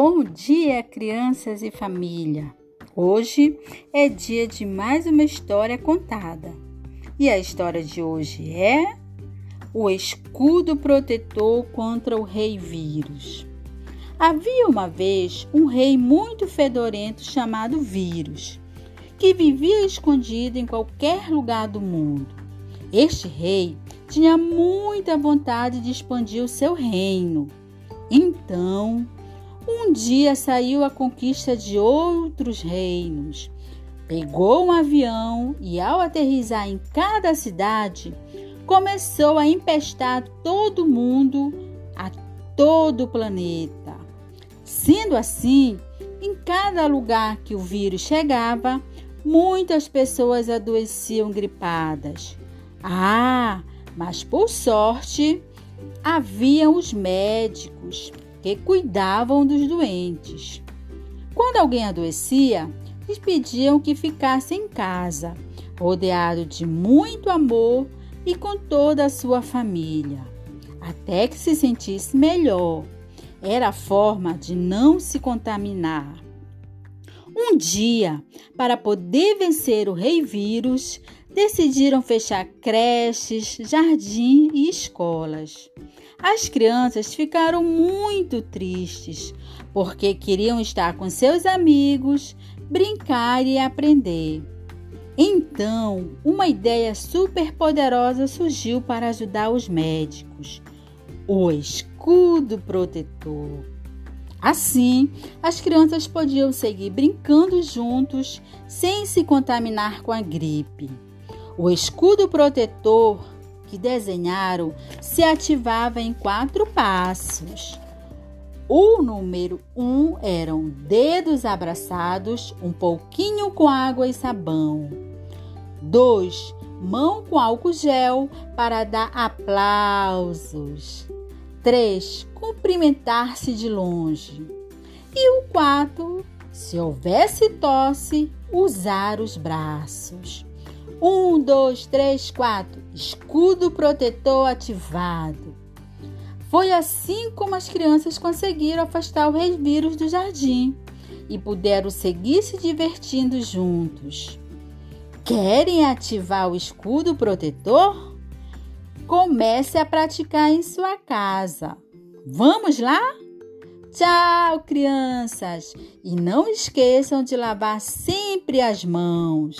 Bom dia, crianças e família! Hoje é dia de mais uma história contada. E a história de hoje é O Escudo Protetor contra o Rei Vírus. Havia uma vez um rei muito fedorento chamado Vírus, que vivia escondido em qualquer lugar do mundo. Este rei tinha muita vontade de expandir o seu reino. Então, um dia saiu à conquista de outros reinos. Pegou um avião e, ao aterrissar em cada cidade, começou a empestar todo mundo, a todo o planeta. Sendo assim, em cada lugar que o vírus chegava, muitas pessoas adoeciam gripadas. Ah, mas por sorte, haviam os médicos que cuidavam dos doentes. Quando alguém adoecia, lhes pediam que ficasse em casa, rodeado de muito amor e com toda a sua família, até que se sentisse melhor. Era a forma de não se contaminar. Um dia, para poder vencer o rei vírus, decidiram fechar creches, jardim e escolas. As crianças ficaram muito tristes porque queriam estar com seus amigos, brincar e aprender. Então, uma ideia super poderosa surgiu para ajudar os médicos: o escudo protetor. Assim, as crianças podiam seguir brincando juntos sem se contaminar com a gripe. O escudo protetor que desenharam se ativava em quatro passos. O número um eram dedos abraçados, um pouquinho com água e sabão. Dois, mão com álcool gel para dar aplausos. Três, cumprimentar-se de longe. E o quatro, se houvesse tosse, usar os braços. Um, dois, três, quatro. Escudo protetor ativado. Foi assim como as crianças conseguiram afastar o rei vírus do jardim e puderam seguir se divertindo juntos. Querem ativar o escudo protetor? Comece a praticar em sua casa. Vamos lá? Tchau, crianças! E não esqueçam de lavar sempre as mãos.